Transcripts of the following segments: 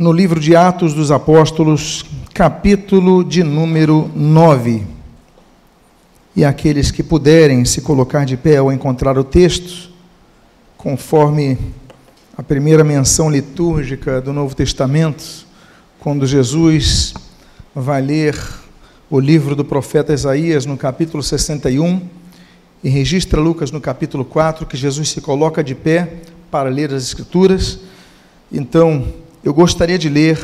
no livro de Atos dos Apóstolos, capítulo de número 9. E aqueles que puderem se colocar de pé ao encontrar o texto, conforme a primeira menção litúrgica do Novo Testamento, quando Jesus vai ler o livro do profeta Isaías no capítulo 61 e registra Lucas no capítulo 4 que Jesus se coloca de pé para ler as Escrituras. Então, eu gostaria de ler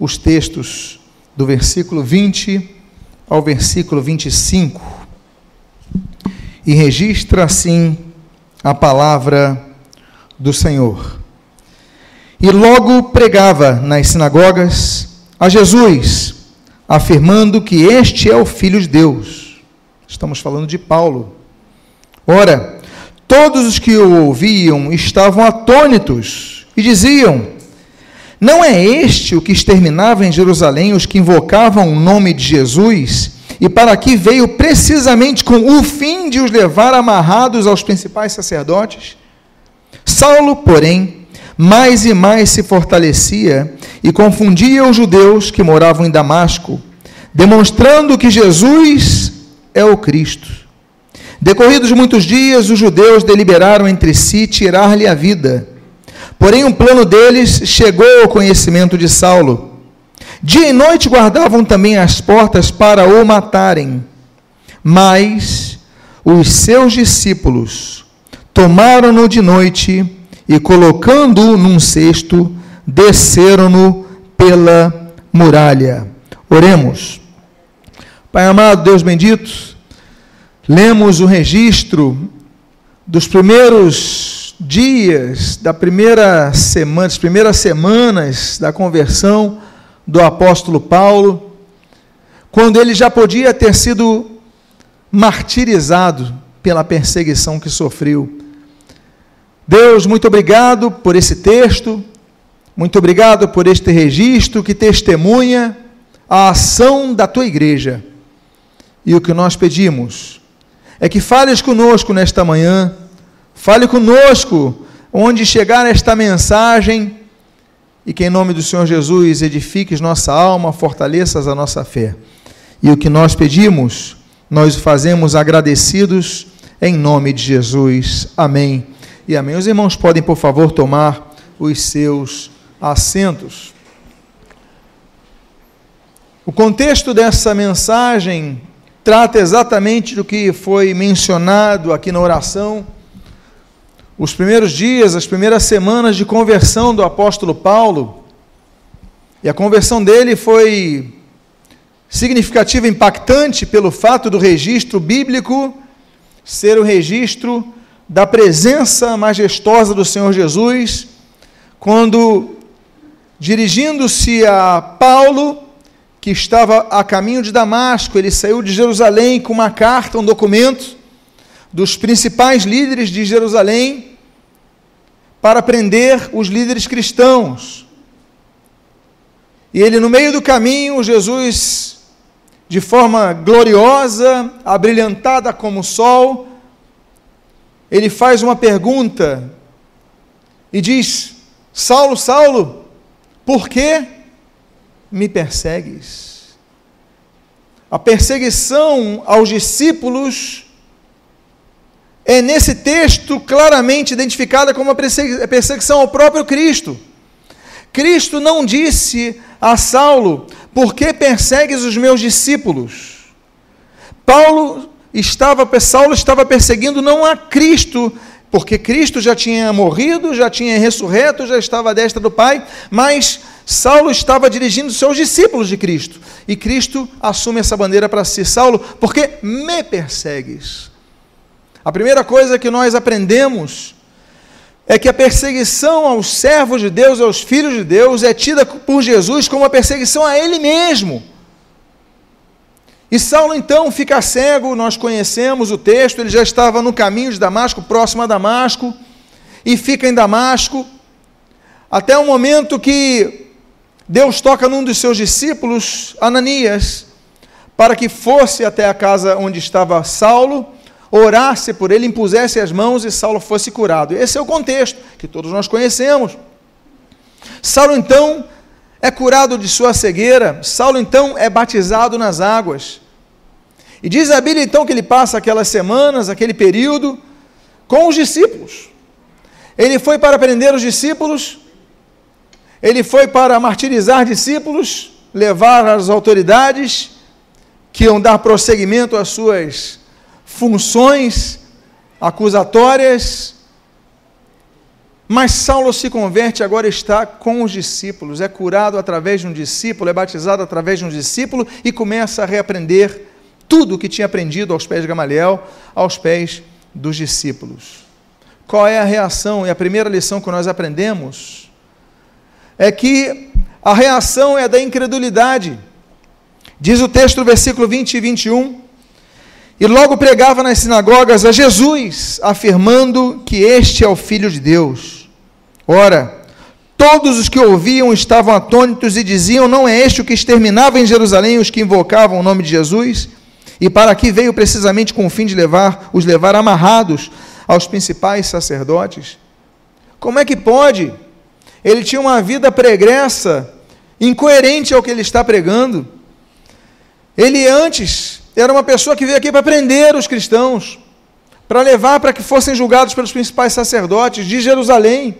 os textos do versículo 20 ao versículo 25. E registra assim a palavra do Senhor. E logo pregava nas sinagogas a Jesus, afirmando que este é o Filho de Deus. Estamos falando de Paulo. Ora, todos os que o ouviam estavam atônitos e diziam: não é este o que exterminava em Jerusalém os que invocavam o nome de Jesus? E para aqui veio precisamente com o fim de os levar amarrados aos principais sacerdotes? Saulo, porém, mais e mais se fortalecia e confundia os judeus que moravam em Damasco, demonstrando que Jesus é o Cristo. Decorridos muitos dias, os judeus deliberaram entre si tirar-lhe a vida. Porém, um plano deles chegou ao conhecimento de Saulo. Dia e noite guardavam também as portas para o matarem. Mas os seus discípulos tomaram-no de noite e, colocando-o num cesto, desceram-no pela muralha. Oremos. Pai amado, Deus bendito, lemos o registro dos primeiros dias da primeira semana, das primeiras semanas da conversão do apóstolo Paulo, quando ele já podia ter sido martirizado pela perseguição que sofreu. Deus, muito obrigado por esse texto, muito obrigado por este registro que testemunha a ação da tua igreja. E o que nós pedimos é que fales conosco nesta manhã Fale conosco onde chegar esta mensagem e que em nome do Senhor Jesus edifiques nossa alma, fortaleças a nossa fé. E o que nós pedimos, nós fazemos agradecidos em nome de Jesus. Amém. E amém. Os irmãos podem, por favor, tomar os seus assentos. O contexto dessa mensagem trata exatamente do que foi mencionado aqui na oração os primeiros dias, as primeiras semanas de conversão do apóstolo Paulo, e a conversão dele foi significativa, impactante pelo fato do registro bíblico ser o registro da presença majestosa do Senhor Jesus, quando dirigindo-se a Paulo, que estava a caminho de Damasco, ele saiu de Jerusalém com uma carta, um documento dos principais líderes de Jerusalém, para prender os líderes cristãos. E ele, no meio do caminho, Jesus, de forma gloriosa, abrilhantada como o sol, ele faz uma pergunta e diz: Saulo, Saulo, por que me persegues? A perseguição aos discípulos é nesse texto claramente identificada como uma perseguição ao próprio Cristo. Cristo não disse a Saulo: Por que persegues os meus discípulos? Paulo estava, Saulo estava perseguindo não a Cristo, porque Cristo já tinha morrido, já tinha ressurreto, já estava à destra do Pai, mas Saulo estava dirigindo seus discípulos de Cristo. E Cristo assume essa bandeira para si: Saulo, por que me persegues? A primeira coisa que nós aprendemos é que a perseguição aos servos de Deus, aos filhos de Deus, é tida por Jesus como uma perseguição a ele mesmo. E Saulo então fica cego, nós conhecemos o texto, ele já estava no caminho de Damasco, próximo a Damasco, e fica em Damasco, até o momento que Deus toca num dos seus discípulos, Ananias, para que fosse até a casa onde estava Saulo orasse por ele, impusesse as mãos e Saulo fosse curado. Esse é o contexto que todos nós conhecemos. Saulo então é curado de sua cegueira. Saulo então é batizado nas águas. E diz a Bíblia então que ele passa aquelas semanas, aquele período, com os discípulos. Ele foi para prender os discípulos, ele foi para martirizar discípulos, levar as autoridades que iam dar prosseguimento às suas funções acusatórias. Mas Saulo se converte, agora está com os discípulos, é curado através de um discípulo, é batizado através de um discípulo e começa a reaprender tudo o que tinha aprendido aos pés de Gamaliel, aos pés dos discípulos. Qual é a reação? E a primeira lição que nós aprendemos é que a reação é da incredulidade. Diz o texto, versículo 20 e 21. E logo pregava nas sinagogas a Jesus, afirmando que este é o Filho de Deus. Ora, todos os que ouviam estavam atônitos e diziam: Não é este o que exterminava em Jerusalém os que invocavam o nome de Jesus? E para aqui veio precisamente com o fim de levar, os levar amarrados aos principais sacerdotes. Como é que pode? Ele tinha uma vida pregressa, incoerente ao que ele está pregando. Ele antes era uma pessoa que veio aqui para prender os cristãos, para levar para que fossem julgados pelos principais sacerdotes de Jerusalém.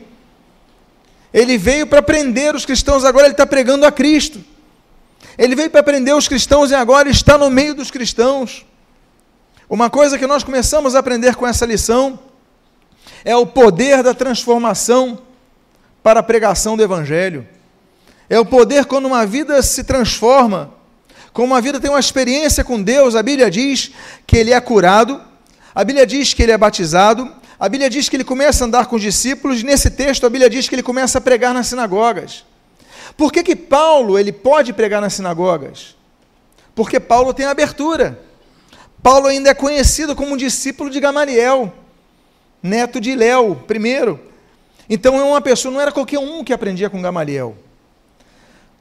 Ele veio para prender os cristãos, agora ele está pregando a Cristo. Ele veio para prender os cristãos e agora está no meio dos cristãos. Uma coisa que nós começamos a aprender com essa lição é o poder da transformação para a pregação do Evangelho. É o poder quando uma vida se transforma, quando uma vida tem uma experiência com Deus. A Bíblia diz que ele é curado, a Bíblia diz que ele é batizado, a Bíblia diz que ele começa a andar com os discípulos, e nesse texto a Bíblia diz que ele começa a pregar nas sinagogas. Por que, que Paulo ele pode pregar nas sinagogas? Porque Paulo tem abertura. Paulo ainda é conhecido como um discípulo de Gamaliel, neto de Léo, primeiro. Então é uma pessoa, não era qualquer um que aprendia com Gamaliel.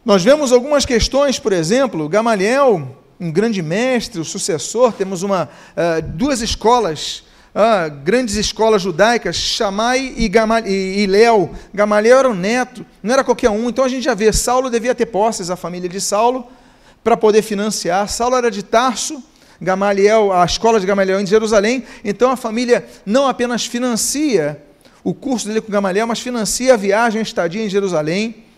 Nós vemos algumas questões, por exemplo, Gamaliel, um grande mestre, o sucessor, temos uma, uh, duas escolas, uh, grandes escolas judaicas, Shammai e, e, e Léo. Gamaliel era o neto, não era qualquer um. Então a gente já vê, Saulo devia ter posses, a família de Saulo, para poder financiar. Saulo era de Tarso, Gamaliel, a escola de Gamaliel em Jerusalém, então a família não apenas financia o curso dele com Gamaliel, mas financia a viagem, a estadia em Jerusalém.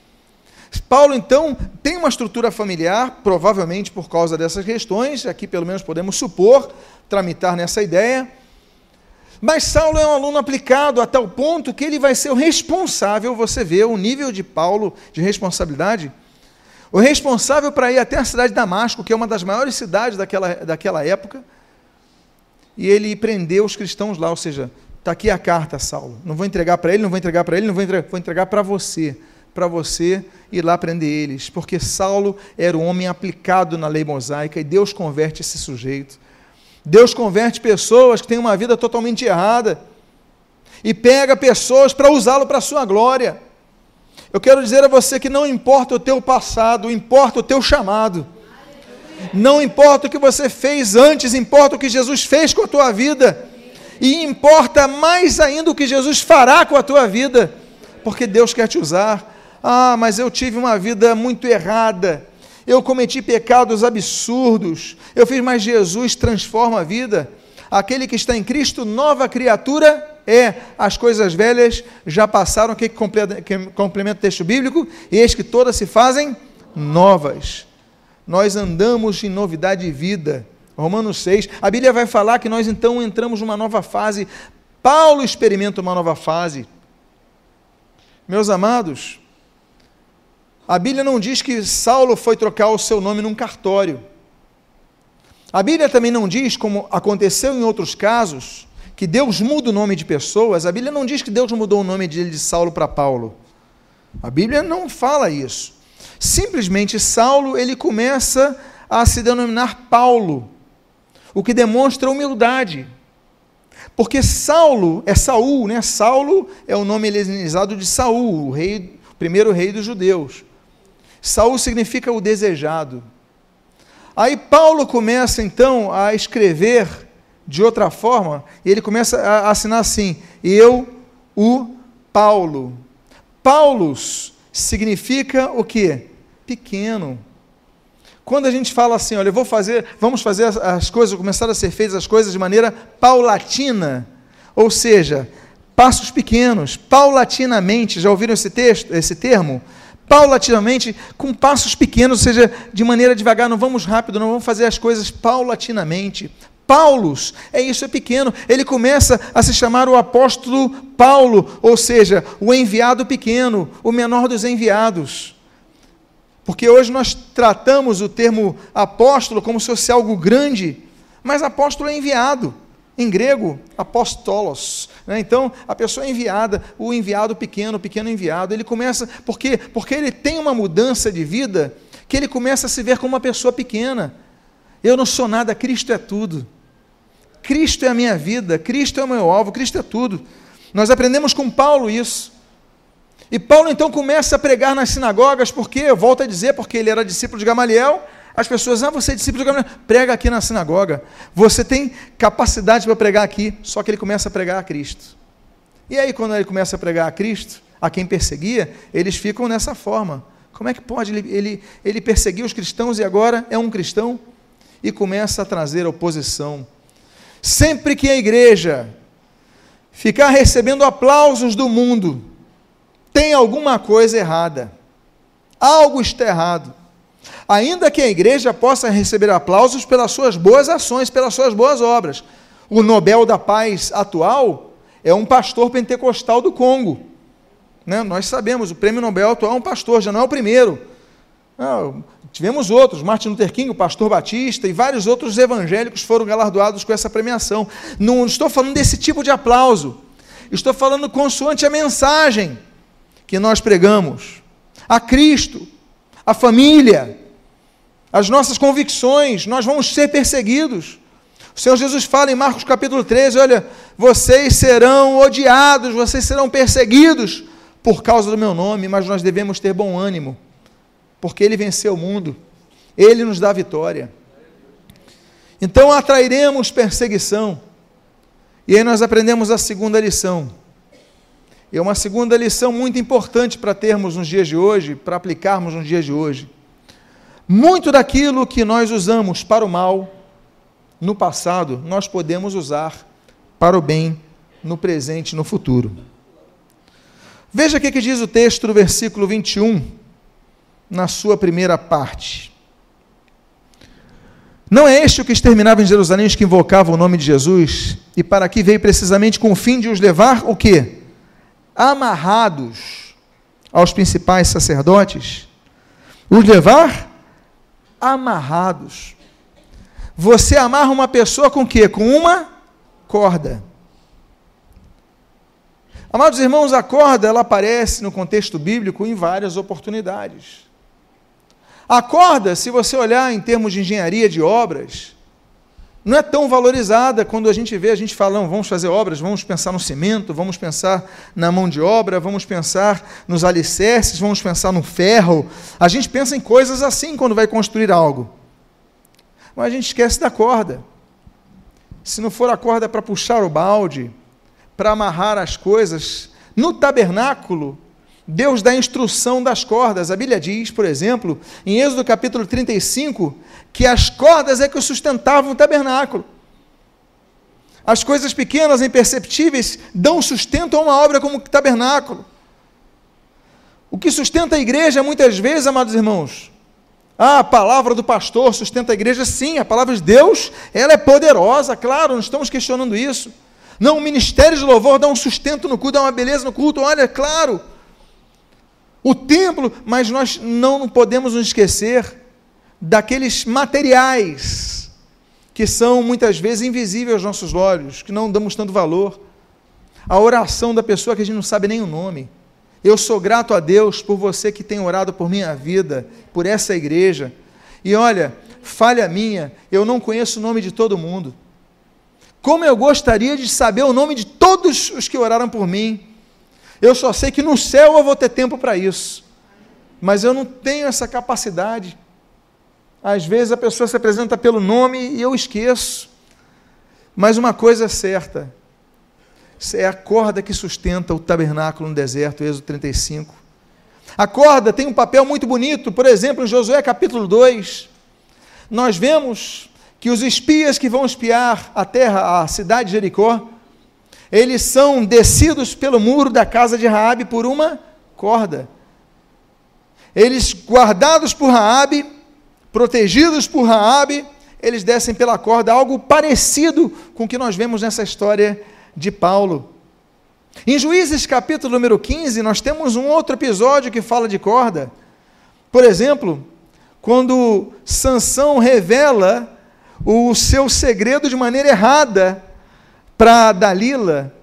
Paulo, então, tem uma estrutura familiar, provavelmente por causa dessas questões, aqui pelo menos podemos supor, tramitar nessa ideia. Mas Saulo é um aluno aplicado a tal ponto que ele vai ser o responsável, você vê o nível de Paulo de responsabilidade, o responsável para ir até a cidade de Damasco, que é uma das maiores cidades daquela, daquela época, e ele prendeu os cristãos lá, ou seja, está aqui a carta, Saulo. Não vou entregar para ele, não vou entregar para ele, não vou entregar, vou entregar para você, para você ir lá prender eles, porque Saulo era um homem aplicado na lei mosaica e Deus converte esse sujeito. Deus converte pessoas que têm uma vida totalmente errada e pega pessoas para usá-lo para a sua glória. Eu quero dizer a você que não importa o teu passado, importa o teu chamado. Não importa o que você fez antes, importa o que Jesus fez com a tua vida. E importa mais ainda o que Jesus fará com a tua vida, porque Deus quer te usar. Ah, mas eu tive uma vida muito errada. Eu cometi pecados absurdos. Eu fiz, mas Jesus transforma a vida. Aquele que está em Cristo, nova criatura é as coisas velhas já passaram, o que complementa o texto bíblico? Eis que todas se fazem novas. Nós andamos em novidade de vida. Romanos 6. A Bíblia vai falar que nós então entramos numa nova fase. Paulo experimenta uma nova fase. Meus amados, a Bíblia não diz que Saulo foi trocar o seu nome num cartório. A Bíblia também não diz, como aconteceu em outros casos, que Deus muda o nome de pessoas, a Bíblia não diz que Deus mudou o nome de Saulo para Paulo. A Bíblia não fala isso. Simplesmente Saulo, ele começa a se denominar Paulo, o que demonstra humildade. Porque Saulo é Saul, né? Saulo é o nome helenizado de Saul, o rei, o primeiro rei dos judeus. Saul significa o desejado. Aí Paulo começa então a escrever de outra forma, e ele começa a assinar assim: Eu, o Paulo. Paulos significa o que? pequeno. Quando a gente fala assim, olha, eu vou fazer, vamos fazer as coisas, começar a ser feitas as coisas de maneira paulatina, ou seja, passos pequenos, paulatinamente, já ouviram esse texto, esse termo? Paulatinamente, com passos pequenos, ou seja, de maneira devagar, não vamos rápido, não vamos fazer as coisas paulatinamente. Paulos, é isso, é pequeno. Ele começa a se chamar o apóstolo Paulo, ou seja, o enviado pequeno, o menor dos enviados. Porque hoje nós tratamos o termo apóstolo como se fosse algo grande, mas apóstolo é enviado. Em grego, apóstolos. Né? Então, a pessoa é enviada, o enviado pequeno, o pequeno enviado, ele começa, por quê? Porque ele tem uma mudança de vida que ele começa a se ver como uma pessoa pequena. Eu não sou nada, Cristo é tudo. Cristo é a minha vida, Cristo é o meu alvo, Cristo é tudo. Nós aprendemos com Paulo isso. E Paulo então começa a pregar nas sinagogas, porque, eu volto a dizer, porque ele era discípulo de Gamaliel, as pessoas, ah, você é discípulo de Gamaliel, prega aqui na sinagoga. Você tem capacidade para pregar aqui, só que ele começa a pregar a Cristo. E aí, quando ele começa a pregar a Cristo, a quem perseguia, eles ficam nessa forma. Como é que pode ele, ele, ele perseguir os cristãos e agora é um cristão? E começa a trazer oposição. Sempre que a igreja ficar recebendo aplausos do mundo, tem alguma coisa errada. Algo está errado ainda que a igreja possa receber aplausos pelas suas boas ações, pelas suas boas obras. O Nobel da Paz atual é um pastor pentecostal do Congo. Né? Nós sabemos, o prêmio Nobel atual é um pastor, já não é o primeiro. Não, tivemos outros, Martin Luther King, o pastor Batista e vários outros evangélicos foram galardoados com essa premiação. Não estou falando desse tipo de aplauso, estou falando consoante a mensagem que nós pregamos. A Cristo, a família, as nossas convicções, nós vamos ser perseguidos. O Senhor Jesus fala em Marcos capítulo 13: olha, vocês serão odiados, vocês serão perseguidos por causa do meu nome, mas nós devemos ter bom ânimo, porque Ele venceu o mundo, Ele nos dá vitória. Então atrairemos perseguição. E aí nós aprendemos a segunda lição. E é uma segunda lição muito importante para termos nos dias de hoje, para aplicarmos nos dias de hoje. Muito daquilo que nós usamos para o mal no passado, nós podemos usar para o bem no presente e no futuro. Veja o que diz o texto do versículo 21, na sua primeira parte. Não é este o que exterminava em Jerusalém os que invocavam o nome de Jesus, e para aqui veio precisamente com o fim de os levar o quê? Amarrados aos principais sacerdotes, os levar amarrados. Você amarra uma pessoa com quê? Com uma corda. Amados irmãos, a corda ela aparece no contexto bíblico em várias oportunidades. A corda, se você olhar em termos de engenharia de obras, não é tão valorizada quando a gente vê, a gente fala, vamos fazer obras, vamos pensar no cimento, vamos pensar na mão de obra, vamos pensar nos alicerces, vamos pensar no ferro. A gente pensa em coisas assim quando vai construir algo. Mas a gente esquece da corda. Se não for a corda para puxar o balde, para amarrar as coisas, no tabernáculo, Deus dá instrução das cordas. A Bíblia diz, por exemplo, em Êxodo capítulo 35, que as cordas é que sustentavam o tabernáculo. As coisas pequenas, imperceptíveis, dão sustento a uma obra como o tabernáculo. O que sustenta a igreja, muitas vezes, amados irmãos, ah, a palavra do pastor sustenta a igreja, sim, a palavra de Deus, ela é poderosa, claro, não estamos questionando isso. Não, o ministério de louvor dá um sustento no culto, dá uma beleza no culto, olha, claro o templo, mas nós não podemos nos esquecer daqueles materiais que são muitas vezes invisíveis aos nossos olhos, que não damos tanto valor. A oração da pessoa que a gente não sabe nem o nome. Eu sou grato a Deus por você que tem orado por minha vida, por essa igreja. E olha, falha minha, eu não conheço o nome de todo mundo. Como eu gostaria de saber o nome de todos os que oraram por mim, eu só sei que no céu eu vou ter tempo para isso. Mas eu não tenho essa capacidade. Às vezes a pessoa se apresenta pelo nome e eu esqueço. Mas uma coisa é certa: é a corda que sustenta o tabernáculo no deserto, Êxodo 35. A corda tem um papel muito bonito, por exemplo, em Josué capítulo 2, nós vemos que os espias que vão espiar a terra, a cidade de Jericó, eles são descidos pelo muro da casa de Raabe por uma corda. Eles guardados por Raabe, protegidos por Raabe, eles descem pela corda, algo parecido com o que nós vemos nessa história de Paulo. Em Juízes capítulo número 15, nós temos um outro episódio que fala de corda. Por exemplo, quando Sansão revela o seu segredo de maneira errada para Dalila.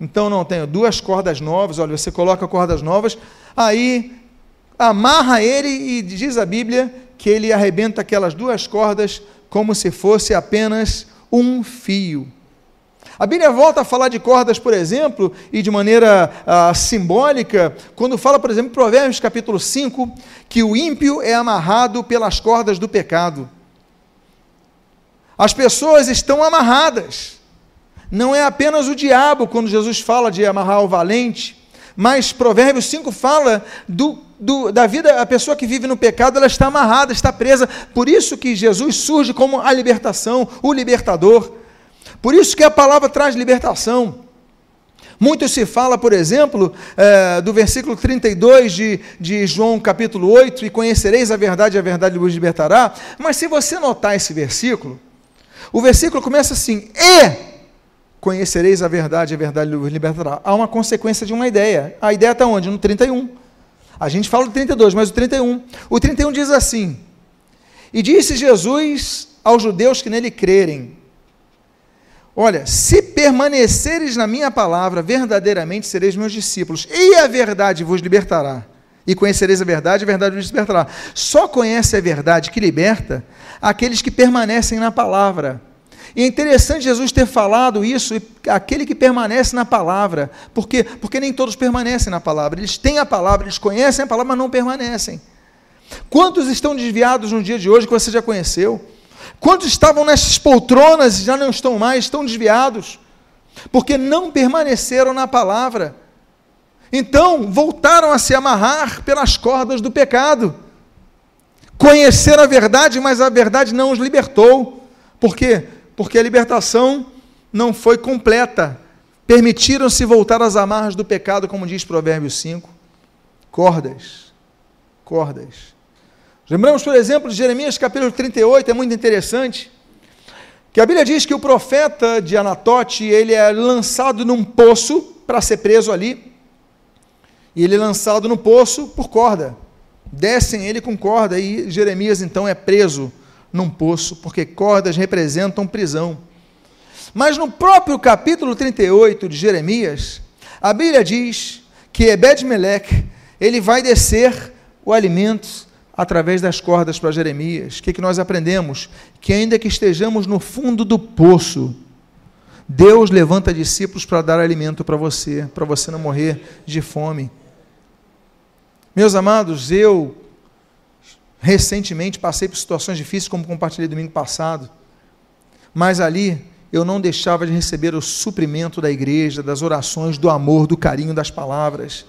Então não tenho duas cordas novas, olha, você coloca cordas novas, aí amarra ele e diz a Bíblia que ele arrebenta aquelas duas cordas como se fosse apenas um fio. A Bíblia volta a falar de cordas, por exemplo, e de maneira ah, simbólica, quando fala, por exemplo, em Provérbios capítulo 5, que o ímpio é amarrado pelas cordas do pecado. As pessoas estão amarradas. Não é apenas o diabo, quando Jesus fala de amarrar o valente, mas Provérbios 5 fala do, do, da vida, a pessoa que vive no pecado, ela está amarrada, está presa. Por isso que Jesus surge como a libertação, o libertador. Por isso que a palavra traz libertação. Muito se fala, por exemplo, é, do versículo 32 de, de João capítulo 8, e conhecereis a verdade, a verdade vos libertará. Mas se você notar esse versículo, o versículo começa assim: E conhecereis a verdade, a verdade vos libertará. Há uma consequência de uma ideia. A ideia está onde? No 31. A gente fala do 32, mas o 31. O 31 diz assim: E disse Jesus aos judeus que nele crerem: Olha, se permaneceres na minha palavra, verdadeiramente sereis meus discípulos, e a verdade vos libertará. E conhecereis a verdade, a verdade vos libertará. Só conhece a verdade que liberta aqueles que permanecem na palavra. E é interessante Jesus ter falado isso, aquele que permanece na palavra. Por quê? Porque nem todos permanecem na palavra. Eles têm a palavra, eles conhecem a palavra, mas não permanecem. Quantos estão desviados no dia de hoje que você já conheceu? Quantos estavam nessas poltronas e já não estão mais, estão desviados? Porque não permaneceram na palavra. Então, voltaram a se amarrar pelas cordas do pecado. Conheceram a verdade, mas a verdade não os libertou. Por quê? Porque a libertação não foi completa. Permitiram-se voltar às amarras do pecado, como diz Provérbios 5. Cordas. Cordas. Lembramos, por exemplo, de Jeremias capítulo 38, é muito interessante, que a Bíblia diz que o profeta de Anatote, ele é lançado num poço para ser preso ali, e ele é lançado no poço por corda. Descem ele com corda, e Jeremias então é preso num poço, porque cordas representam prisão. Mas no próprio capítulo 38 de Jeremias, a Bíblia diz que Ebed-Meleque, ele vai descer o alimento através das cordas para Jeremias. O que, que nós aprendemos? Que ainda que estejamos no fundo do poço, Deus levanta discípulos para dar alimento para você, para você não morrer de fome. Meus amados, eu recentemente passei por situações difíceis, como compartilhei domingo passado, mas ali eu não deixava de receber o suprimento da igreja, das orações, do amor, do carinho, das palavras.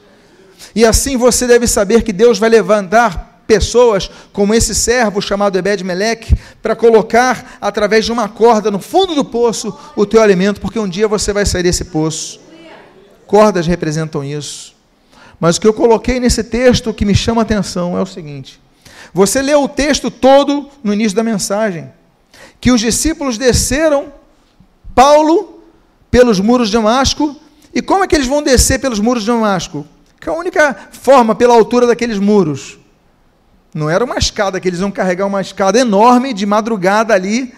E assim você deve saber que Deus vai levantar pessoas como esse servo chamado Ebed-Meleque para colocar através de uma corda no fundo do poço o teu alimento, porque um dia você vai sair desse poço. Cordas representam isso. Mas o que eu coloquei nesse texto que me chama a atenção é o seguinte: você leu o texto todo no início da mensagem, que os discípulos desceram Paulo pelos muros de Damasco, e como é que eles vão descer pelos muros de Damasco? Que é a única forma pela altura daqueles muros não era uma escada que eles iam carregar uma escada enorme de madrugada ali,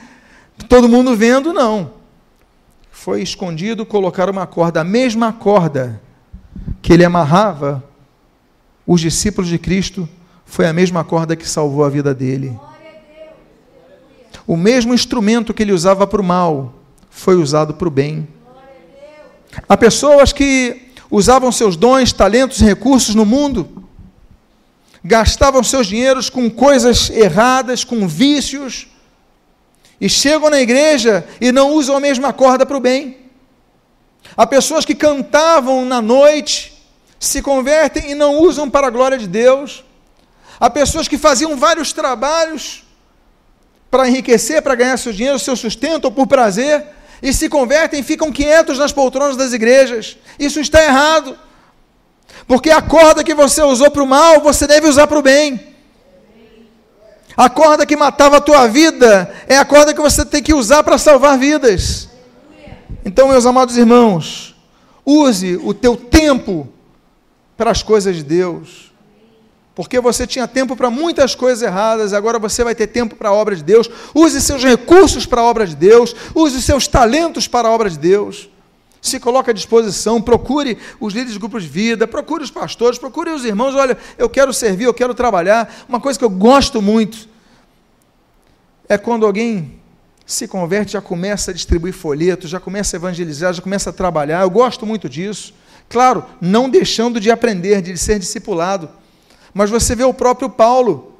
todo mundo vendo, não. Foi escondido, colocaram uma corda, a mesma corda que ele amarrava os discípulos de Cristo, foi a mesma corda que salvou a vida dele. O mesmo instrumento que ele usava para o mal foi usado para o bem. Há pessoas que usavam seus dons, talentos, recursos no mundo gastavam seus dinheiros com coisas erradas, com vícios, e chegam na igreja e não usam a mesma corda para o bem. Há pessoas que cantavam na noite, se convertem e não usam para a glória de Deus. Há pessoas que faziam vários trabalhos para enriquecer, para ganhar seu dinheiro, seu sustento ou por prazer, e se convertem e ficam quietos nas poltronas das igrejas. Isso está errado. Porque a corda que você usou para o mal, você deve usar para o bem. A corda que matava a tua vida é a corda que você tem que usar para salvar vidas. Então, meus amados irmãos, use o teu tempo para as coisas de Deus. Porque você tinha tempo para muitas coisas erradas, agora você vai ter tempo para a obra de Deus. Use seus recursos para a obra de Deus, use seus talentos para a obra de Deus. Se coloque à disposição, procure os líderes de grupos de vida, procure os pastores, procure os irmãos. Olha, eu quero servir, eu quero trabalhar. Uma coisa que eu gosto muito é quando alguém se converte, já começa a distribuir folhetos, já começa a evangelizar, já começa a trabalhar. Eu gosto muito disso. Claro, não deixando de aprender, de ser discipulado. Mas você vê o próprio Paulo.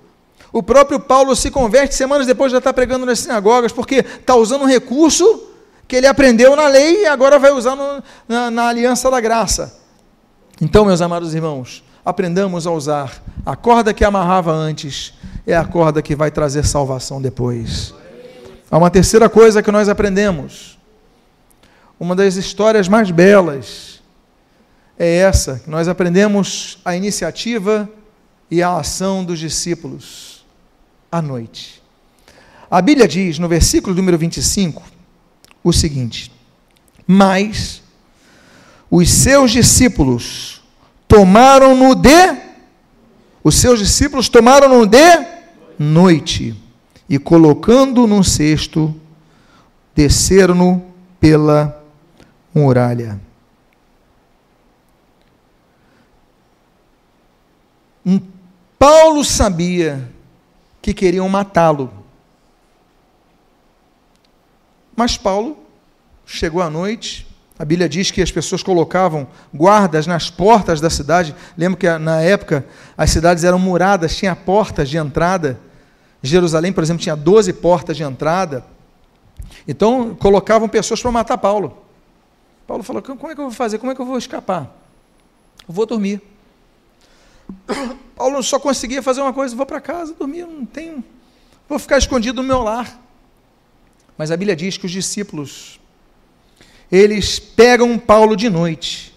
O próprio Paulo se converte, semanas depois já está pregando nas sinagogas, porque está usando um recurso que ele aprendeu na lei e agora vai usar no, na, na aliança da graça. Então, meus amados irmãos, aprendamos a usar a corda que amarrava antes é a corda que vai trazer salvação depois. Há uma terceira coisa que nós aprendemos. Uma das histórias mais belas é essa, nós aprendemos a iniciativa e a ação dos discípulos à noite. A Bíblia diz, no versículo número 25, o seguinte: Mas os seus discípulos tomaram-no de os seus discípulos tomaram-no de noite e, colocando num cesto, desceram-no pela muralha. Paulo sabia que queriam matá-lo. Mas Paulo chegou à noite, a Bíblia diz que as pessoas colocavam guardas nas portas da cidade. Lembro que na época as cidades eram muradas, tinha portas de entrada. Jerusalém, por exemplo, tinha 12 portas de entrada. Então, colocavam pessoas para matar Paulo. Paulo falou: Como é que eu vou fazer? Como é que eu vou escapar? Eu vou dormir. Paulo só conseguia fazer uma coisa: vou para casa dormir, não tenho. Vou ficar escondido no meu lar. Mas a Bíblia diz que os discípulos, eles pegam Paulo de noite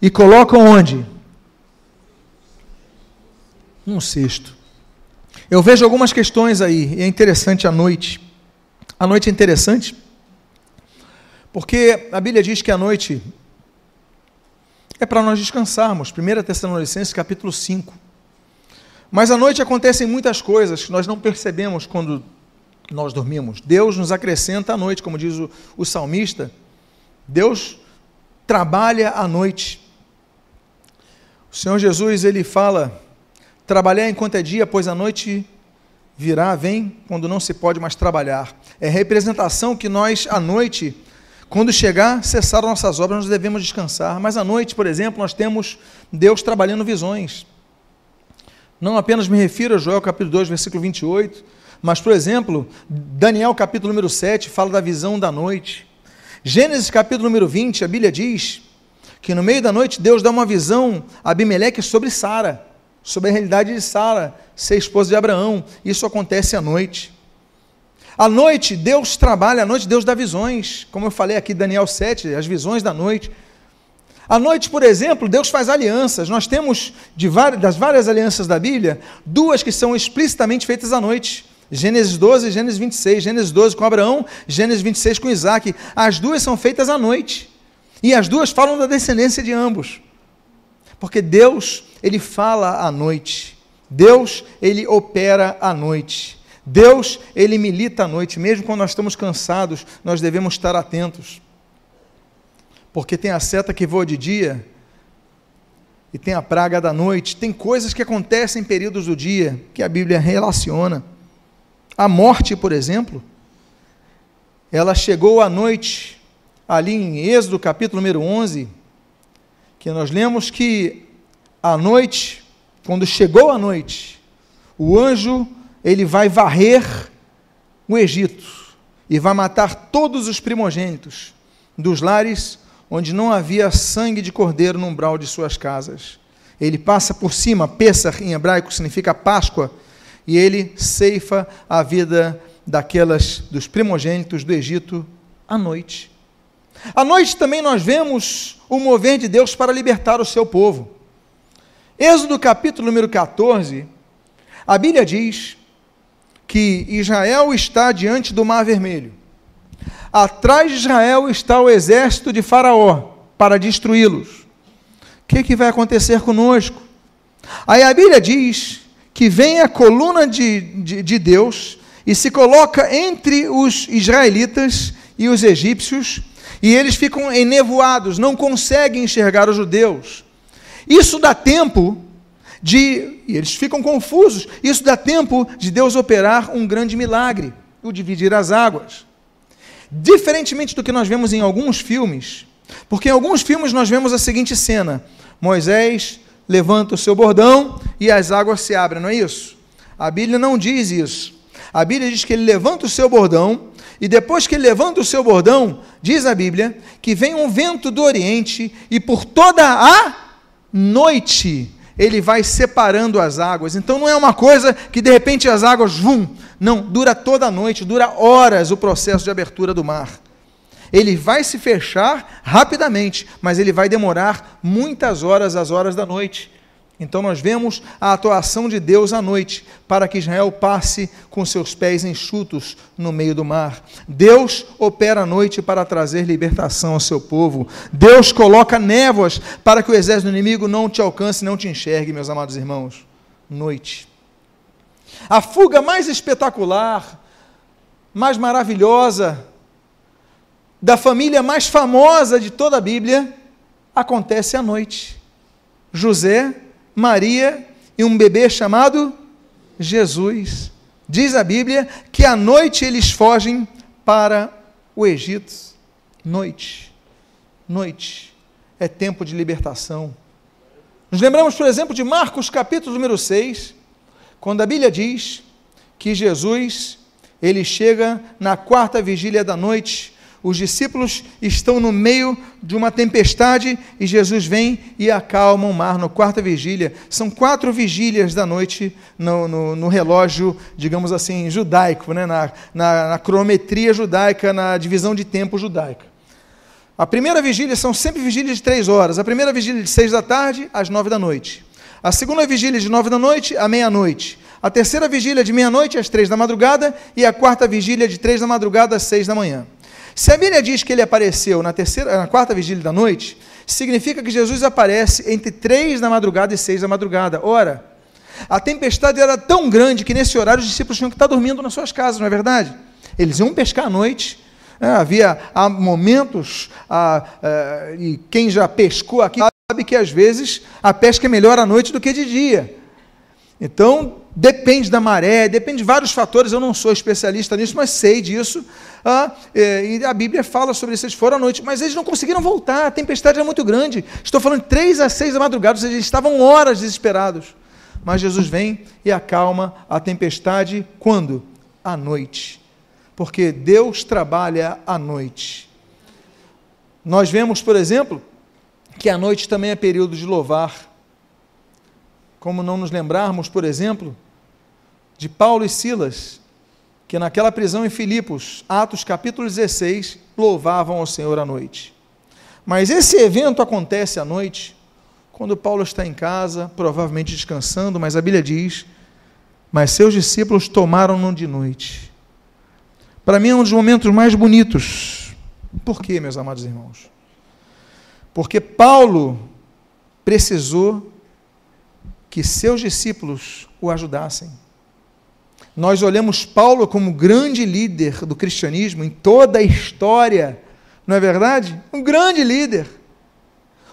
e colocam onde? Num cesto. Eu vejo algumas questões aí, e é interessante a noite. A noite é interessante, porque a Bíblia diz que a noite é para nós descansarmos. 1 Tessalonicenses capítulo 5. Mas à noite acontecem muitas coisas que nós não percebemos quando nós dormimos. Deus nos acrescenta à noite, como diz o, o salmista. Deus trabalha à noite. O Senhor Jesus, ele fala Trabalhar enquanto é dia, pois a noite virá, vem, quando não se pode mais trabalhar. É representação que nós, à noite, quando chegar, cessar nossas obras, nós devemos descansar. Mas à noite, por exemplo, nós temos Deus trabalhando visões. Não apenas me refiro a Joel capítulo 2, versículo 28, mas, por exemplo, Daniel capítulo número 7 fala da visão da noite. Gênesis capítulo número 20, a Bíblia diz que no meio da noite Deus dá uma visão a Abimeleque sobre Sara sobre a realidade de Sara, ser esposa de Abraão. Isso acontece à noite. À noite, Deus trabalha, à noite, Deus dá visões. Como eu falei aqui, Daniel 7, as visões da noite. À noite, por exemplo, Deus faz alianças. Nós temos, várias, das várias alianças da Bíblia, duas que são explicitamente feitas à noite. Gênesis 12 e Gênesis 26. Gênesis 12 com Abraão, Gênesis 26 com Isaac. As duas são feitas à noite. E as duas falam da descendência de ambos. Porque Deus ele fala à noite. Deus, ele opera à noite. Deus, ele milita à noite. Mesmo quando nós estamos cansados, nós devemos estar atentos. Porque tem a seta que voa de dia e tem a praga da noite. Tem coisas que acontecem em períodos do dia que a Bíblia relaciona. A morte, por exemplo, ela chegou à noite, ali em Êxodo capítulo número 11, que nós lemos que à noite, quando chegou a noite, o anjo ele vai varrer o Egito e vai matar todos os primogênitos dos lares onde não havia sangue de cordeiro no umbral de suas casas. Ele passa por cima, Pessah em hebraico significa Páscoa, e ele ceifa a vida daquelas dos primogênitos do Egito à noite. À noite também nós vemos o mover de Deus para libertar o seu povo. Êxodo capítulo número 14, a Bíblia diz que Israel está diante do Mar Vermelho. Atrás de Israel está o exército de Faraó para destruí-los. O que, que vai acontecer conosco? Aí a Bíblia diz que vem a coluna de, de, de Deus e se coloca entre os israelitas e os egípcios, e eles ficam enevoados, não conseguem enxergar os judeus. Isso dá tempo de. E eles ficam confusos. Isso dá tempo de Deus operar um grande milagre o dividir as águas. Diferentemente do que nós vemos em alguns filmes, porque em alguns filmes nós vemos a seguinte cena: Moisés levanta o seu bordão e as águas se abrem, não é isso? A Bíblia não diz isso. A Bíblia diz que ele levanta o seu bordão e depois que ele levanta o seu bordão, diz a Bíblia que vem um vento do Oriente e por toda a noite ele vai separando as águas. Então não é uma coisa que de repente as águas vum. Não, dura toda a noite, dura horas o processo de abertura do mar. Ele vai se fechar rapidamente, mas ele vai demorar muitas horas, as horas da noite. Então nós vemos a atuação de Deus à noite, para que Israel passe com seus pés enxutos no meio do mar. Deus opera à noite para trazer libertação ao seu povo. Deus coloca névoas para que o exército inimigo não te alcance, não te enxergue, meus amados irmãos. Noite. A fuga mais espetacular, mais maravilhosa, da família mais famosa de toda a Bíblia, acontece à noite. José Maria e um bebê chamado Jesus. Diz a Bíblia que à noite eles fogem para o Egito. Noite. Noite. É tempo de libertação. Nos lembramos, por exemplo, de Marcos capítulo número 6, quando a Bíblia diz que Jesus, ele chega na quarta vigília da noite os discípulos estão no meio de uma tempestade e Jesus vem e acalma o mar no quarta vigília. São quatro vigílias da noite no, no, no relógio, digamos assim, judaico, né? na, na, na cronometria judaica, na divisão de tempo judaica. A primeira vigília são sempre vigílias de três horas. A primeira vigília de seis da tarde às nove da noite. A segunda vigília de nove da noite à meia-noite. A terceira vigília de meia-noite às três da madrugada. E a quarta vigília de três da madrugada às seis da manhã. Se a Bíblia diz que ele apareceu na, terceira, na quarta vigília da noite, significa que Jesus aparece entre três da madrugada e seis da madrugada. Ora, a tempestade era tão grande que nesse horário os discípulos tinham que estar dormindo nas suas casas, não é verdade? Eles iam pescar à noite. É, havia há momentos, há, é, e quem já pescou aqui sabe que às vezes a pesca é melhor à noite do que de dia. Então, depende da maré, depende de vários fatores. Eu não sou especialista nisso, mas sei disso. Ah, é, e a Bíblia fala sobre isso. Eles foram à noite, mas eles não conseguiram voltar. A tempestade era muito grande. Estou falando de três a seis da madrugada, ou seja, eles estavam horas desesperados. Mas Jesus vem e acalma a tempestade quando? À noite. Porque Deus trabalha à noite. Nós vemos, por exemplo, que a noite também é período de louvar como não nos lembrarmos, por exemplo, de Paulo e Silas, que naquela prisão em Filipos, Atos capítulo 16, louvavam ao Senhor à noite. Mas esse evento acontece à noite, quando Paulo está em casa, provavelmente descansando, mas a Bíblia diz: Mas seus discípulos tomaram-no de noite. Para mim é um dos momentos mais bonitos. Por quê, meus amados irmãos? Porque Paulo precisou que seus discípulos o ajudassem. Nós olhamos Paulo como grande líder do cristianismo em toda a história, não é verdade? Um grande líder,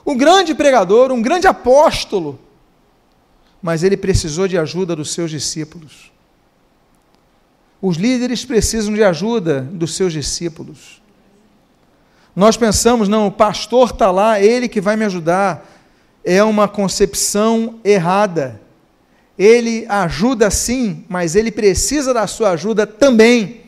um grande pregador, um grande apóstolo. Mas ele precisou de ajuda dos seus discípulos. Os líderes precisam de ajuda dos seus discípulos. Nós pensamos, não, o pastor está lá, ele que vai me ajudar é uma concepção errada. Ele ajuda sim, mas ele precisa da sua ajuda também.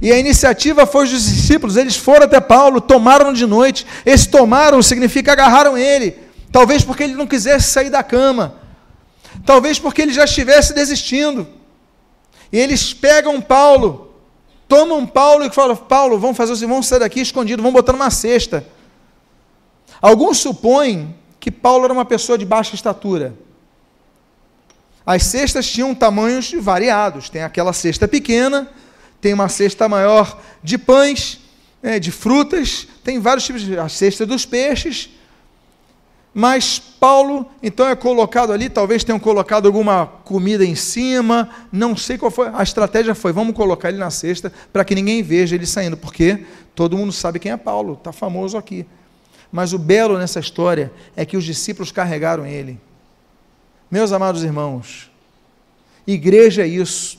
E a iniciativa foi dos discípulos, eles foram até Paulo, tomaram de noite. Esse tomaram significa agarraram ele. Talvez porque ele não quisesse sair da cama. Talvez porque ele já estivesse desistindo. E eles pegam Paulo, tomam Paulo e falam: Paulo, vamos fazer assim, vamos sair daqui escondido, vamos botar numa cesta. Alguns supõem que Paulo era uma pessoa de baixa estatura. As cestas tinham tamanhos variados. Tem aquela cesta pequena, tem uma cesta maior de pães, né, de frutas, tem vários tipos de. A cesta dos peixes. Mas Paulo, então, é colocado ali, talvez tenham colocado alguma comida em cima, não sei qual foi. A estratégia foi: vamos colocar ele na cesta para que ninguém veja ele saindo, porque todo mundo sabe quem é Paulo, está famoso aqui. Mas o belo nessa história é que os discípulos carregaram ele. Meus amados irmãos, igreja é isso.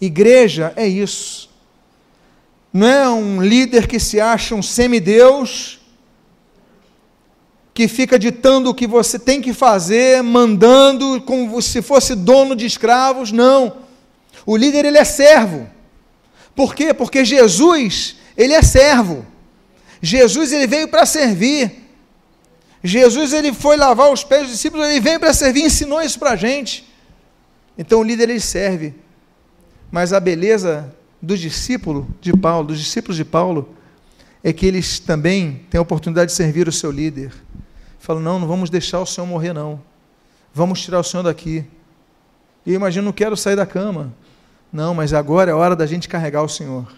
Igreja é isso. Não é um líder que se acha um semideus, que fica ditando o que você tem que fazer, mandando como se fosse dono de escravos. Não. O líder ele é servo. Por quê? Porque Jesus, ele é servo. Jesus ele veio para servir. Jesus ele foi lavar os pés dos discípulos, ele veio para servir, ensinou isso para a gente. Então o líder ele serve. Mas a beleza do discípulo de Paulo, dos discípulos de Paulo, é que eles também têm a oportunidade de servir o seu líder. Falam, não, não vamos deixar o Senhor morrer, não. Vamos tirar o Senhor daqui. E eu imagino, não quero sair da cama. Não, mas agora é hora da gente carregar o Senhor.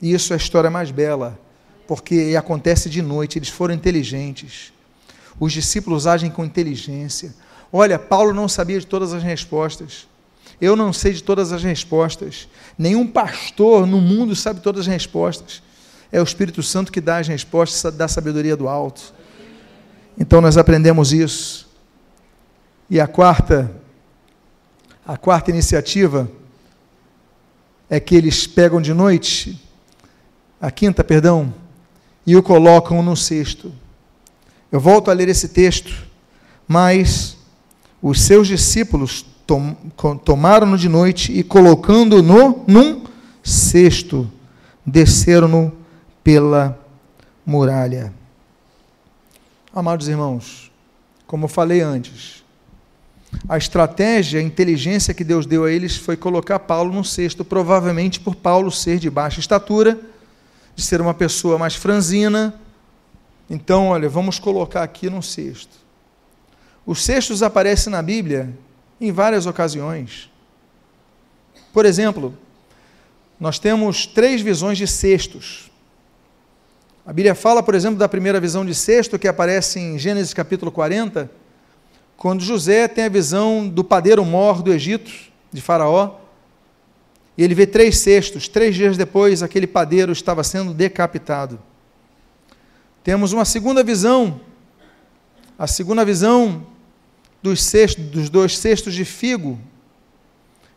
E isso é a história mais bela, porque acontece de noite, eles foram inteligentes. Os discípulos agem com inteligência. Olha, Paulo não sabia de todas as respostas. Eu não sei de todas as respostas. Nenhum pastor no mundo sabe todas as respostas. É o Espírito Santo que dá as respostas da sabedoria do alto. Então nós aprendemos isso. E a quarta, a quarta iniciativa é que eles pegam de noite, a quinta, perdão, e o colocam no cesto. Eu volto a ler esse texto, mas os seus discípulos tom, tomaram-no de noite e, colocando-no num cesto, desceram-no pela muralha. Amados irmãos, como eu falei antes, a estratégia, a inteligência que Deus deu a eles foi colocar Paulo num cesto, provavelmente por Paulo ser de baixa estatura, de ser uma pessoa mais franzina, então, olha, vamos colocar aqui num cesto. Os cestos aparecem na Bíblia em várias ocasiões. Por exemplo, nós temos três visões de cestos. A Bíblia fala, por exemplo, da primeira visão de cesto que aparece em Gênesis capítulo 40, quando José tem a visão do padeiro mor do Egito, de Faraó, e ele vê três cestos. Três dias depois, aquele padeiro estava sendo decapitado. Temos uma segunda visão, a segunda visão dos, dos dois cestos de figo,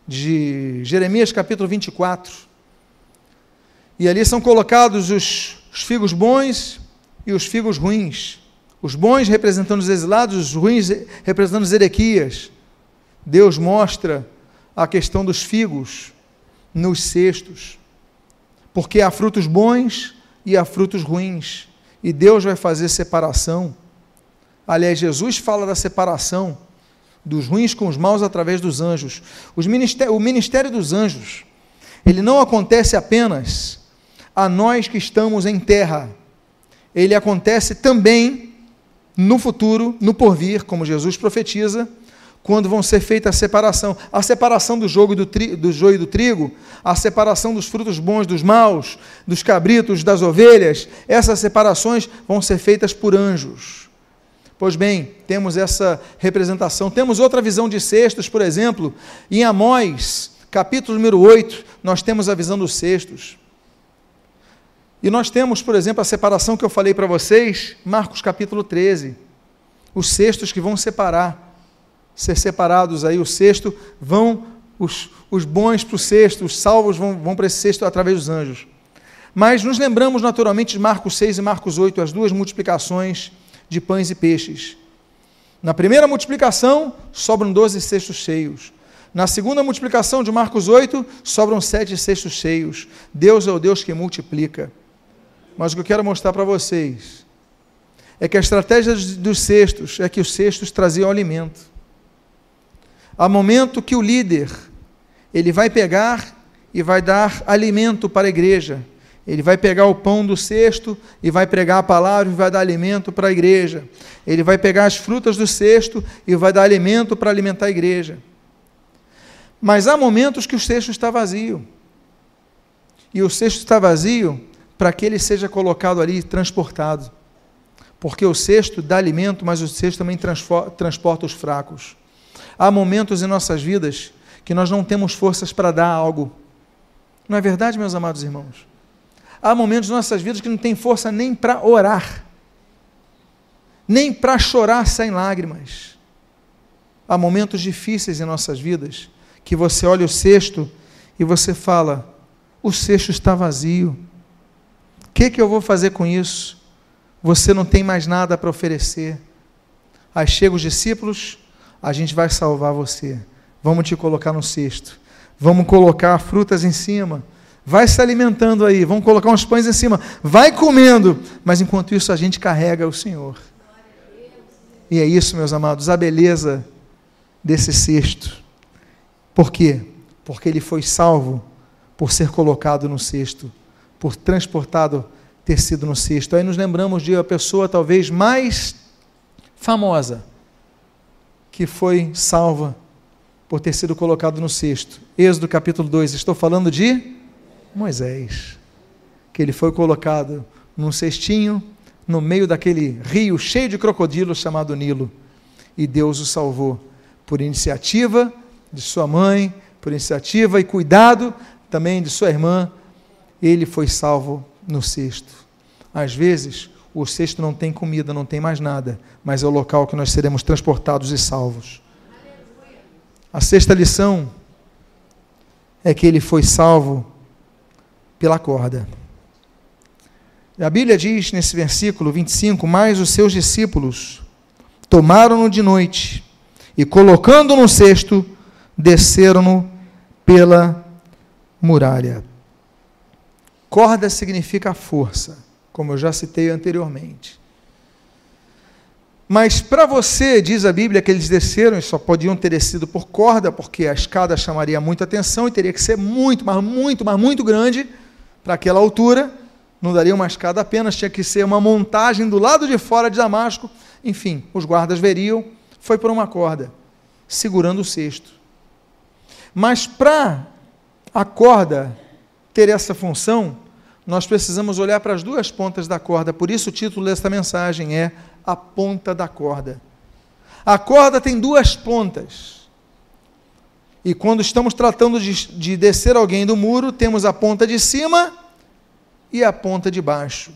de Jeremias capítulo 24. E ali são colocados os, os figos bons e os figos ruins. Os bons representando os exilados, os ruins representando os Erequias. Deus mostra a questão dos figos nos cestos, porque há frutos bons e há frutos ruins e Deus vai fazer separação. Aliás, Jesus fala da separação dos ruins com os maus através dos anjos. Ministério, o ministério dos anjos, ele não acontece apenas a nós que estamos em terra, ele acontece também no futuro, no porvir, como Jesus profetiza, quando vão ser feita a separação. A separação do jogo do, tri, do joio e do trigo, a separação dos frutos bons dos maus, dos cabritos, das ovelhas, essas separações vão ser feitas por anjos. Pois bem, temos essa representação. Temos outra visão de cestos, por exemplo, em Amós, capítulo número 8, nós temos a visão dos cestos. E nós temos, por exemplo, a separação que eu falei para vocês, Marcos capítulo 13. Os cestos que vão separar ser separados aí, o sexto, vão os, os bons para o sexto, os salvos vão, vão para esse sexto através dos anjos. Mas nos lembramos naturalmente de Marcos 6 e Marcos 8, as duas multiplicações de pães e peixes. Na primeira multiplicação, sobram doze cestos cheios. Na segunda multiplicação de Marcos 8, sobram sete cestos cheios. Deus é o Deus que multiplica. Mas o que eu quero mostrar para vocês é que a estratégia dos cestos é que os cestos traziam alimento. Há momento que o líder ele vai pegar e vai dar alimento para a igreja. Ele vai pegar o pão do cesto e vai pregar a palavra e vai dar alimento para a igreja. Ele vai pegar as frutas do cesto e vai dar alimento para alimentar a igreja. Mas há momentos que o cesto está vazio. E o cesto está vazio para que ele seja colocado ali, transportado. Porque o cesto dá alimento, mas o cesto também transporta os fracos. Há momentos em nossas vidas que nós não temos forças para dar algo. Não é verdade, meus amados irmãos? Há momentos em nossas vidas que não tem força nem para orar, nem para chorar sem lágrimas. Há momentos difíceis em nossas vidas que você olha o cesto e você fala: o cesto está vazio. O que, que eu vou fazer com isso? Você não tem mais nada para oferecer. Aí chegam os discípulos, a gente vai salvar você. Vamos te colocar no cesto. Vamos colocar frutas em cima. Vai se alimentando aí. Vamos colocar uns pães em cima. Vai comendo. Mas enquanto isso, a gente carrega o Senhor. E é isso, meus amados, a beleza desse cesto. Por quê? Porque ele foi salvo por ser colocado no cesto, por transportado, ter sido no cesto. Aí nos lembramos de a pessoa talvez mais famosa que foi salva por ter sido colocado no cesto. Êxodo capítulo 2, estou falando de Moisés, que ele foi colocado num cestinho no meio daquele rio cheio de crocodilos chamado Nilo, e Deus o salvou por iniciativa de sua mãe, por iniciativa e cuidado também de sua irmã, ele foi salvo no cesto. Às vezes, o cesto não tem comida, não tem mais nada, mas é o local que nós seremos transportados e salvos. A sexta lição é que ele foi salvo pela corda. A Bíblia diz nesse versículo 25: Mas os seus discípulos tomaram-no de noite e, colocando-no no cesto, desceram-no pela muralha. Corda significa força, como eu já citei anteriormente. Mas para você, diz a Bíblia, que eles desceram e só podiam ter descido por corda, porque a escada chamaria muita atenção e teria que ser muito, mas muito, mas muito grande para aquela altura. Não daria uma escada apenas, tinha que ser uma montagem do lado de fora de Damasco. Enfim, os guardas veriam, foi por uma corda, segurando o cesto. Mas para a corda ter essa função, nós precisamos olhar para as duas pontas da corda. Por isso o título desta mensagem é A Ponta da Corda. A corda tem duas pontas. E quando estamos tratando de, de descer alguém do muro, temos a ponta de cima e a ponta de baixo.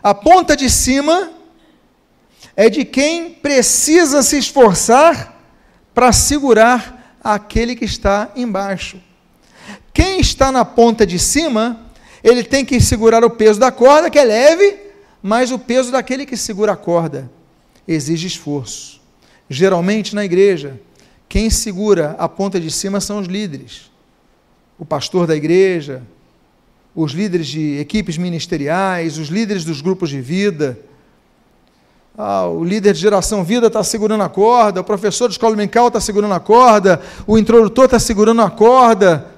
A ponta de cima é de quem precisa se esforçar para segurar aquele que está embaixo. Quem está na ponta de cima, ele tem que segurar o peso da corda, que é leve, mas o peso daquele que segura a corda exige esforço. Geralmente na igreja, quem segura a ponta de cima são os líderes. O pastor da igreja, os líderes de equipes ministeriais, os líderes dos grupos de vida, ah, o líder de geração vida está segurando a corda, o professor de escola dominical está segurando a corda, o introdutor está segurando a corda,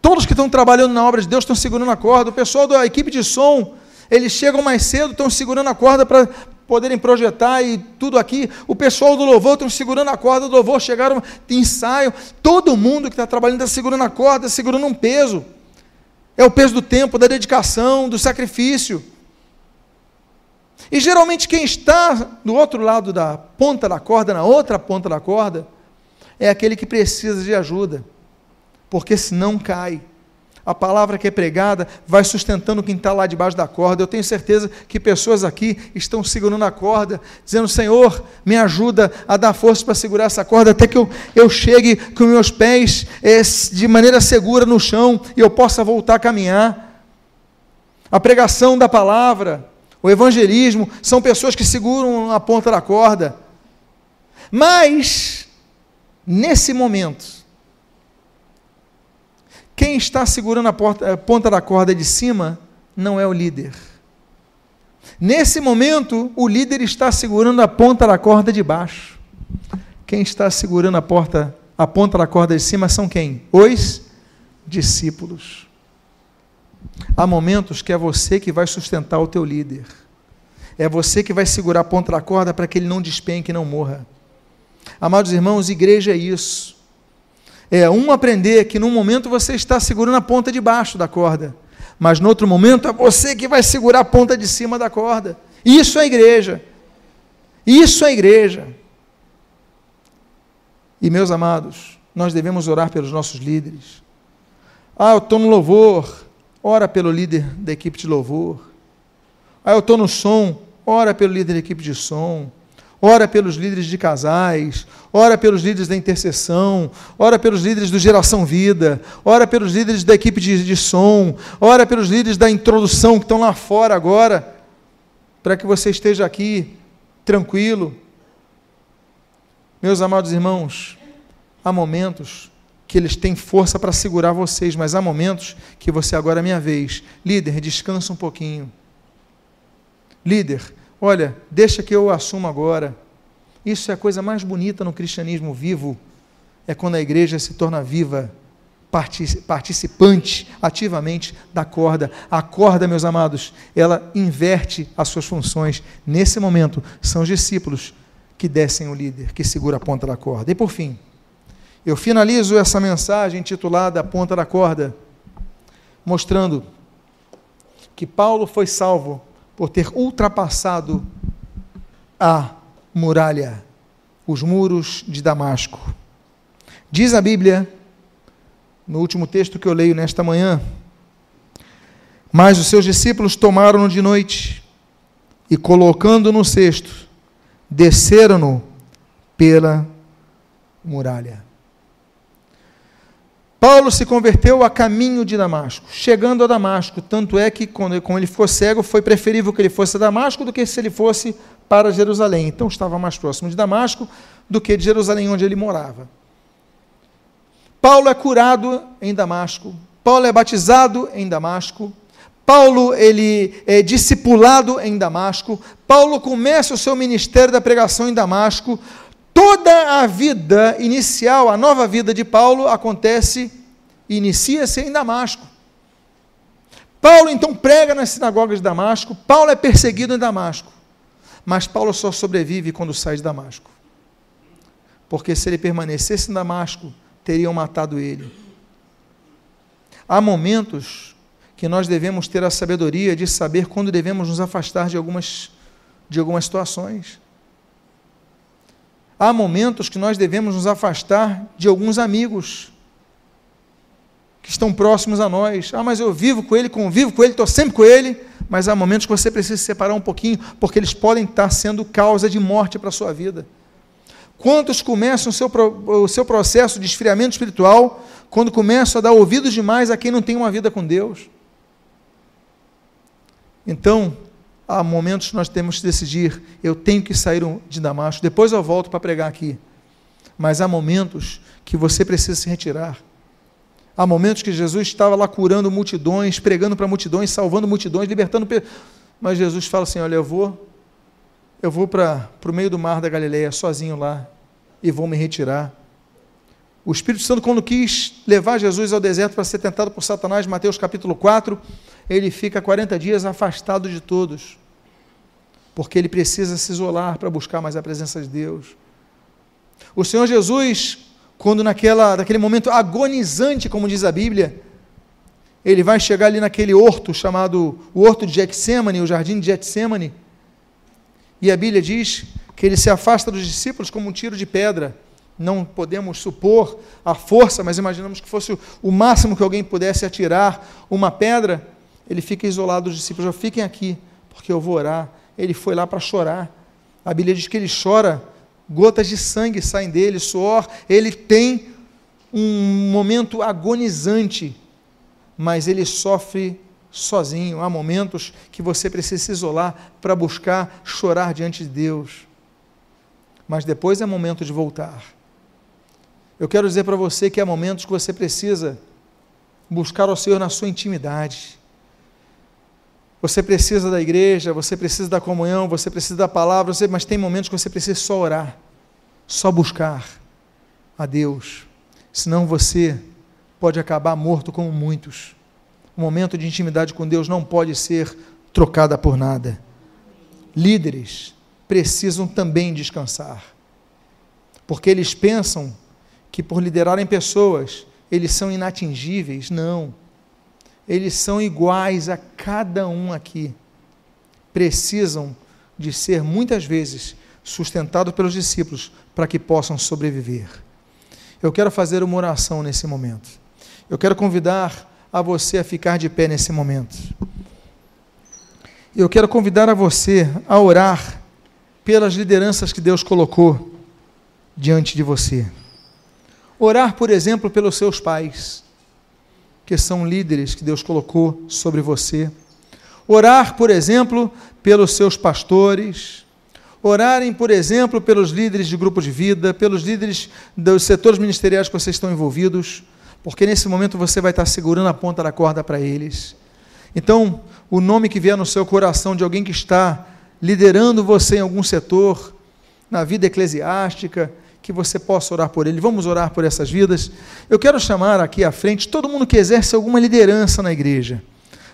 todos que estão trabalhando na obra de Deus estão segurando a corda, o pessoal da equipe de som, eles chegam mais cedo, estão segurando a corda para poderem projetar e tudo aqui. O pessoal do louvor estão segurando a corda do louvor, chegaram ensaio. Todo mundo que está trabalhando está segurando a corda, segurando um peso. É o peso do tempo, da dedicação, do sacrifício. E geralmente quem está do outro lado da ponta da corda, na outra ponta da corda, é aquele que precisa de ajuda, porque senão cai. A palavra que é pregada vai sustentando quem está lá debaixo da corda. Eu tenho certeza que pessoas aqui estão segurando a corda, dizendo: Senhor, me ajuda a dar força para segurar essa corda, até que eu, eu chegue com meus pés é, de maneira segura no chão e eu possa voltar a caminhar. A pregação da palavra, o evangelismo, são pessoas que seguram a ponta da corda. Mas, nesse momento quem está segurando a, porta, a ponta da corda de cima não é o líder. Nesse momento, o líder está segurando a ponta da corda de baixo. Quem está segurando a, porta, a ponta da corda de cima são quem? Os discípulos. Há momentos que é você que vai sustentar o teu líder. É você que vai segurar a ponta da corda para que ele não despenque não morra. Amados irmãos, igreja é isso. É um aprender que num momento você está segurando a ponta de baixo da corda, mas no outro momento é você que vai segurar a ponta de cima da corda. Isso é igreja. Isso é igreja. E meus amados, nós devemos orar pelos nossos líderes. Ah, eu estou no louvor, ora pelo líder da equipe de louvor. Ah, eu estou no som, ora pelo líder da equipe de som ora pelos líderes de casais, ora pelos líderes da intercessão, ora pelos líderes do Geração Vida, ora pelos líderes da equipe de, de som, ora pelos líderes da introdução que estão lá fora agora, para que você esteja aqui tranquilo. Meus amados irmãos, há momentos que eles têm força para segurar vocês, mas há momentos que você agora é minha vez. Líder, descansa um pouquinho. Líder, Olha, deixa que eu assumo agora. Isso é a coisa mais bonita no cristianismo vivo. É quando a igreja se torna viva, participante ativamente da corda. A corda, meus amados, ela inverte as suas funções. Nesse momento, são os discípulos que descem o líder, que segura a ponta da corda. E por fim, eu finalizo essa mensagem intitulada A Ponta da Corda, mostrando que Paulo foi salvo por ter ultrapassado a muralha, os muros de Damasco. Diz a Bíblia, no último texto que eu leio nesta manhã, mas os seus discípulos tomaram-no de noite e, colocando no cesto, desceram-no pela muralha. Paulo se converteu a caminho de Damasco, chegando a Damasco, tanto é que quando, ele ficou cego, foi preferível que ele fosse a Damasco do que se ele fosse para Jerusalém. Então estava mais próximo de Damasco do que de Jerusalém, onde ele morava. Paulo é curado em Damasco, Paulo é batizado em Damasco, Paulo ele é discipulado em Damasco, Paulo começa o seu ministério da pregação em Damasco, Toda a vida inicial, a nova vida de Paulo acontece, inicia-se em Damasco. Paulo então prega nas sinagogas de Damasco, Paulo é perseguido em Damasco, mas Paulo só sobrevive quando sai de Damasco. Porque se ele permanecesse em Damasco, teriam matado ele. Há momentos que nós devemos ter a sabedoria de saber quando devemos nos afastar de algumas, de algumas situações. Há momentos que nós devemos nos afastar de alguns amigos que estão próximos a nós. Ah, mas eu vivo com ele, convivo com ele, estou sempre com ele. Mas há momentos que você precisa se separar um pouquinho, porque eles podem estar sendo causa de morte para a sua vida. Quantos começam o seu, o seu processo de esfriamento espiritual quando começam a dar ouvidos demais a quem não tem uma vida com Deus? Então, há momentos que nós temos que decidir: eu tenho que sair de Damasco, depois eu volto para pregar aqui. Mas há momentos que você precisa se retirar. Há momentos que Jesus estava lá curando multidões, pregando para multidões, salvando multidões, libertando. Mas Jesus fala assim: Olha, eu vou, eu vou para o meio do mar da Galileia, sozinho lá, e vou me retirar. O Espírito Santo, quando quis levar Jesus ao deserto para ser tentado por Satanás, Mateus capítulo 4, ele fica 40 dias afastado de todos porque ele precisa se isolar para buscar mais a presença de Deus. O Senhor Jesus, quando naquela, naquele momento agonizante, como diz a Bíblia, ele vai chegar ali naquele horto chamado o horto de Getsemane, o jardim de Getsemane, e a Bíblia diz que ele se afasta dos discípulos como um tiro de pedra. Não podemos supor a força, mas imaginamos que fosse o máximo que alguém pudesse atirar uma pedra. Ele fica isolado dos discípulos. Já fiquem aqui, porque eu vou orar ele foi lá para chorar. A Bíblia diz que ele chora, gotas de sangue saem dele, suor, ele tem um momento agonizante, mas ele sofre sozinho. Há momentos que você precisa se isolar para buscar chorar diante de Deus. Mas depois é momento de voltar. Eu quero dizer para você que há momentos que você precisa buscar o Senhor na sua intimidade. Você precisa da igreja, você precisa da comunhão, você precisa da palavra, você, mas tem momentos que você precisa só orar, só buscar a Deus. Senão você pode acabar morto como muitos. O momento de intimidade com Deus não pode ser trocada por nada. Líderes precisam também descansar. Porque eles pensam que por liderarem pessoas, eles são inatingíveis. Não eles são iguais a cada um aqui. Precisam de ser muitas vezes sustentados pelos discípulos para que possam sobreviver. Eu quero fazer uma oração nesse momento. Eu quero convidar a você a ficar de pé nesse momento. Eu quero convidar a você a orar pelas lideranças que Deus colocou diante de você. Orar, por exemplo, pelos seus pais que são líderes que Deus colocou sobre você. Orar, por exemplo, pelos seus pastores. Orarem, por exemplo, pelos líderes de grupo de vida, pelos líderes dos setores ministeriais que vocês estão envolvidos, porque nesse momento você vai estar segurando a ponta da corda para eles. Então, o nome que vier no seu coração de alguém que está liderando você em algum setor, na vida eclesiástica, que você possa orar por ele. Vamos orar por essas vidas. Eu quero chamar aqui à frente todo mundo que exerce alguma liderança na igreja.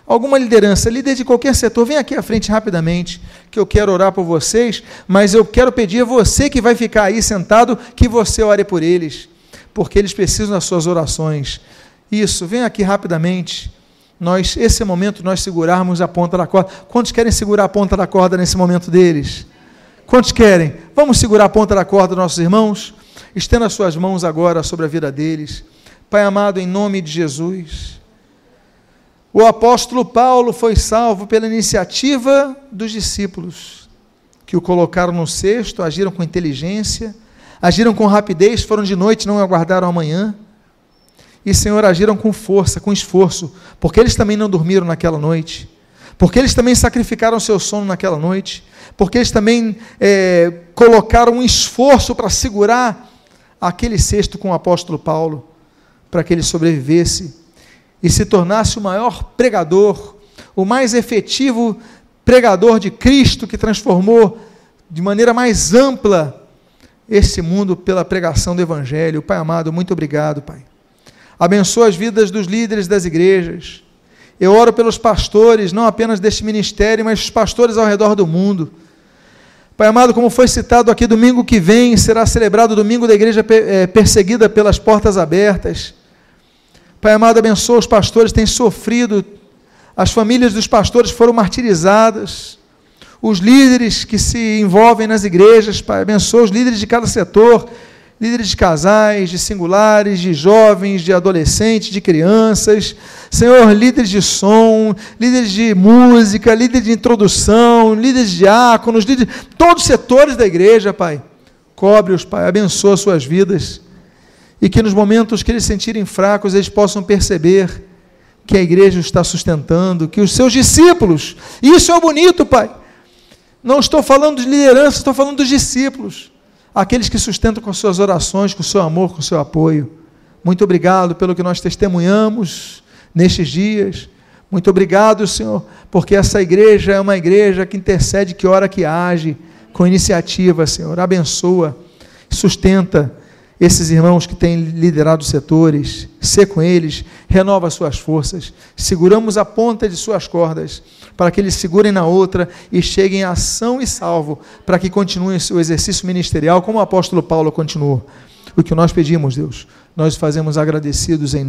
Alguma liderança, líder de qualquer setor, vem aqui à frente rapidamente, que eu quero orar por vocês, mas eu quero pedir a você que vai ficar aí sentado, que você ore por eles, porque eles precisam das suas orações. Isso, vem aqui rapidamente. Nós, esse momento nós segurarmos a ponta da corda. Quantos querem segurar a ponta da corda nesse momento deles? Quantos querem? Vamos segurar a ponta da corda dos nossos irmãos? Estenda as suas mãos agora sobre a vida deles. Pai amado, em nome de Jesus. O apóstolo Paulo foi salvo pela iniciativa dos discípulos, que o colocaram no cesto, agiram com inteligência, agiram com rapidez, foram de noite, não aguardaram amanhã. E, Senhor, agiram com força, com esforço, porque eles também não dormiram naquela noite, porque eles também sacrificaram seu sono naquela noite porque eles também é, colocaram um esforço para segurar aquele cesto com o apóstolo Paulo, para que ele sobrevivesse e se tornasse o maior pregador, o mais efetivo pregador de Cristo que transformou de maneira mais ampla esse mundo pela pregação do Evangelho. Pai amado, muito obrigado, Pai. Abençoa as vidas dos líderes das igrejas. Eu oro pelos pastores, não apenas deste ministério, mas os pastores ao redor do mundo. Pai amado, como foi citado aqui, domingo que vem será celebrado o domingo da igreja eh, perseguida pelas portas abertas. Pai amado, abençoa os pastores têm sofrido, as famílias dos pastores foram martirizadas, os líderes que se envolvem nas igrejas, Pai, abençoa os líderes de cada setor, líderes de casais, de singulares, de jovens, de adolescentes, de crianças, Senhor, líderes de som, líderes de música, líderes de introdução, líderes de diáconos, líderes, todos os setores da igreja, Pai. Cobre-os, Pai, abençoa suas vidas. E que nos momentos que eles se sentirem fracos, eles possam perceber que a igreja está sustentando, que os seus discípulos, isso é bonito, Pai. Não estou falando de liderança, estou falando dos discípulos aqueles que sustentam com suas orações, com seu amor, com seu apoio. Muito obrigado pelo que nós testemunhamos nestes dias. Muito obrigado, Senhor, porque essa igreja é uma igreja que intercede, que ora, que age com iniciativa, Senhor. Abençoa, sustenta esses irmãos que têm liderado os setores, ser com eles, renova suas forças. Seguramos a ponta de suas cordas, para que eles segurem na outra e cheguem a ação e salvo, para que continuem o exercício ministerial, como o apóstolo Paulo continuou. O que nós pedimos, Deus, nós fazemos agradecidos em